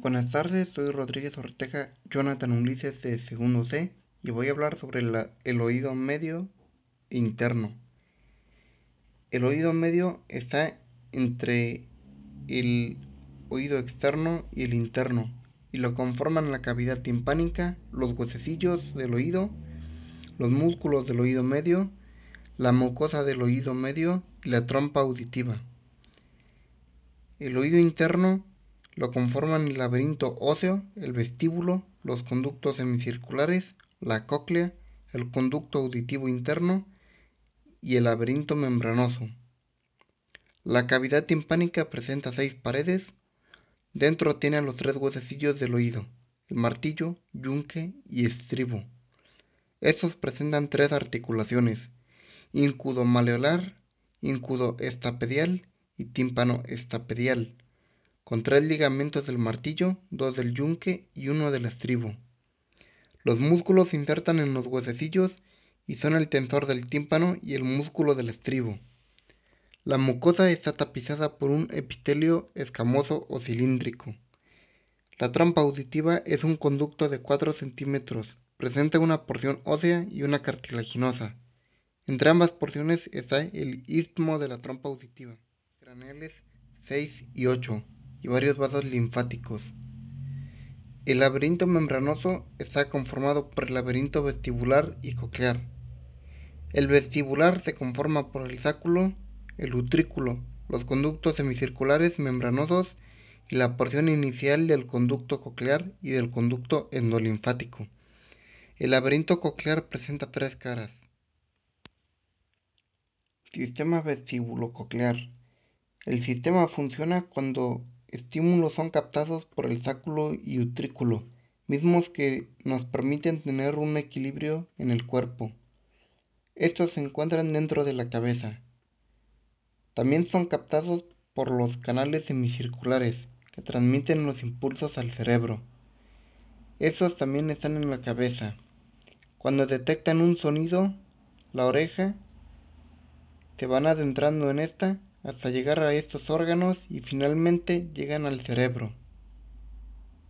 Buenas tardes, soy Rodríguez Ortega Jonathan Ulises de segundo C y voy a hablar sobre el oído medio e interno. El oído medio está entre el oído externo y el interno y lo conforman la cavidad timpánica, los huesecillos del oído, los músculos del oído medio, la mucosa del oído medio y la trompa auditiva. El oído interno lo conforman el laberinto óseo, el vestíbulo, los conductos semicirculares, la cóclea, el conducto auditivo interno y el laberinto membranoso. La cavidad timpánica presenta seis paredes. Dentro tiene los tres huesecillos del oído, el martillo, yunque y estribo. Estos presentan tres articulaciones, íncudo maleolar, íncudo estapedial y tímpano estapedial, con tres ligamentos del martillo, dos del yunque y uno del estribo. Los músculos se insertan en los huesecillos y son el tensor del tímpano y el músculo del estribo. La mucosa está tapizada por un epitelio escamoso o cilíndrico. La trompa auditiva es un conducto de 4 centímetros. Presenta una porción ósea y una cartilaginosa. Entre ambas porciones está el istmo de la trompa auditiva, craneales 6 y 8, y varios vasos linfáticos. El laberinto membranoso está conformado por el laberinto vestibular y coclear. El vestibular se conforma por el sáculo, el utrículo, los conductos semicirculares membranosos y la porción inicial del conducto coclear y del conducto endolinfático. El laberinto coclear presenta tres caras. Sistema vestíbulo-coclear. El sistema funciona cuando estímulos son captados por el sáculo y utrículo, mismos que nos permiten tener un equilibrio en el cuerpo. Estos se encuentran dentro de la cabeza. También son captados por los canales semicirculares que transmiten los impulsos al cerebro. Estos también están en la cabeza. Cuando detectan un sonido, la oreja se van adentrando en esta hasta llegar a estos órganos y finalmente llegan al cerebro.